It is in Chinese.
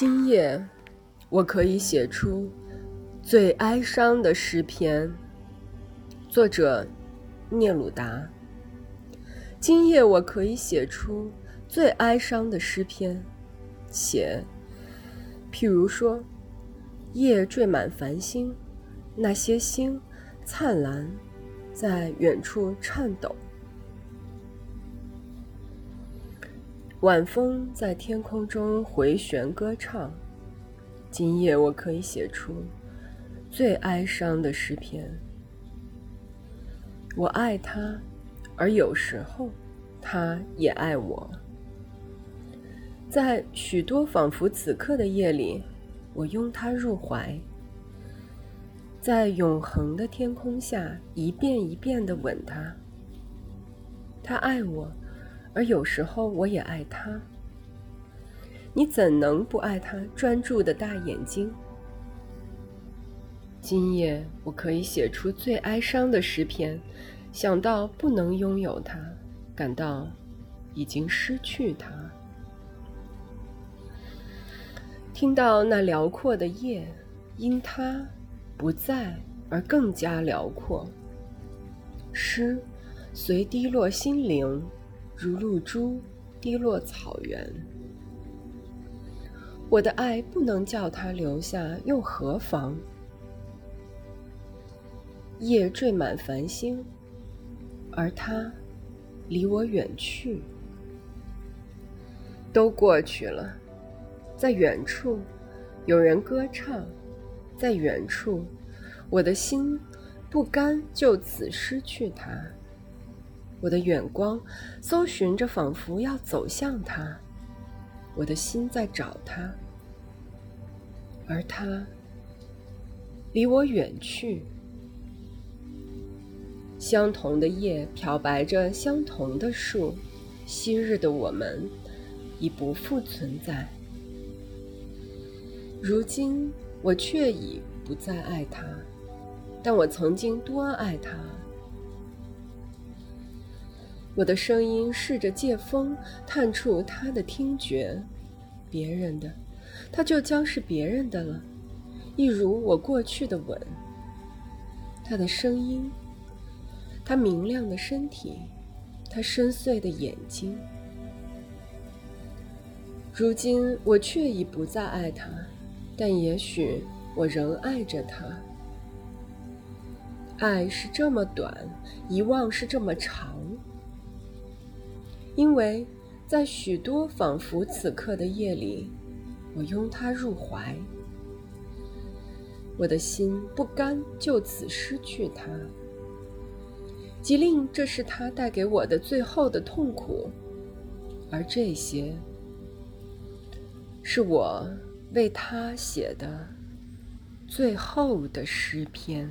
今夜，我可以写出最哀伤的诗篇。作者：聂鲁达。今夜，我可以写出最哀伤的诗篇，写，譬如说，夜缀满繁星，那些星灿烂，在远处颤抖。晚风在天空中回旋歌唱。今夜我可以写出最哀伤的诗篇。我爱他，而有时候他也爱我。在许多仿佛此刻的夜里，我拥他入怀，在永恒的天空下一遍一遍地吻他。他爱我。而有时候我也爱他，你怎能不爱他专注的大眼睛？今夜我可以写出最哀伤的诗篇，想到不能拥有他，感到已经失去他。听到那辽阔的夜，因他不在而更加辽阔。诗随滴落心灵。如露珠滴落草原，我的爱不能叫他留下，又何妨？夜缀满繁星，而他离我远去，都过去了。在远处，有人歌唱；在远处，我的心不甘就此失去他。我的眼光搜寻着，仿佛要走向他。我的心在找他，而他离我远去。相同的叶漂白着相同的树，昔日的我们已不复存在。如今我却已不再爱他，但我曾经多爱他。我的声音试着借风探触他的听觉，别人的，他就将是别人的了，一如我过去的吻。他的声音，他明亮的身体，他深邃的眼睛。如今我却已不再爱他，但也许我仍爱着他。爱是这么短，遗忘是这么长。因为在许多仿佛此刻的夜里，我拥他入怀，我的心不甘就此失去他，即令这是他带给我的最后的痛苦，而这些是我为他写的最后的诗篇。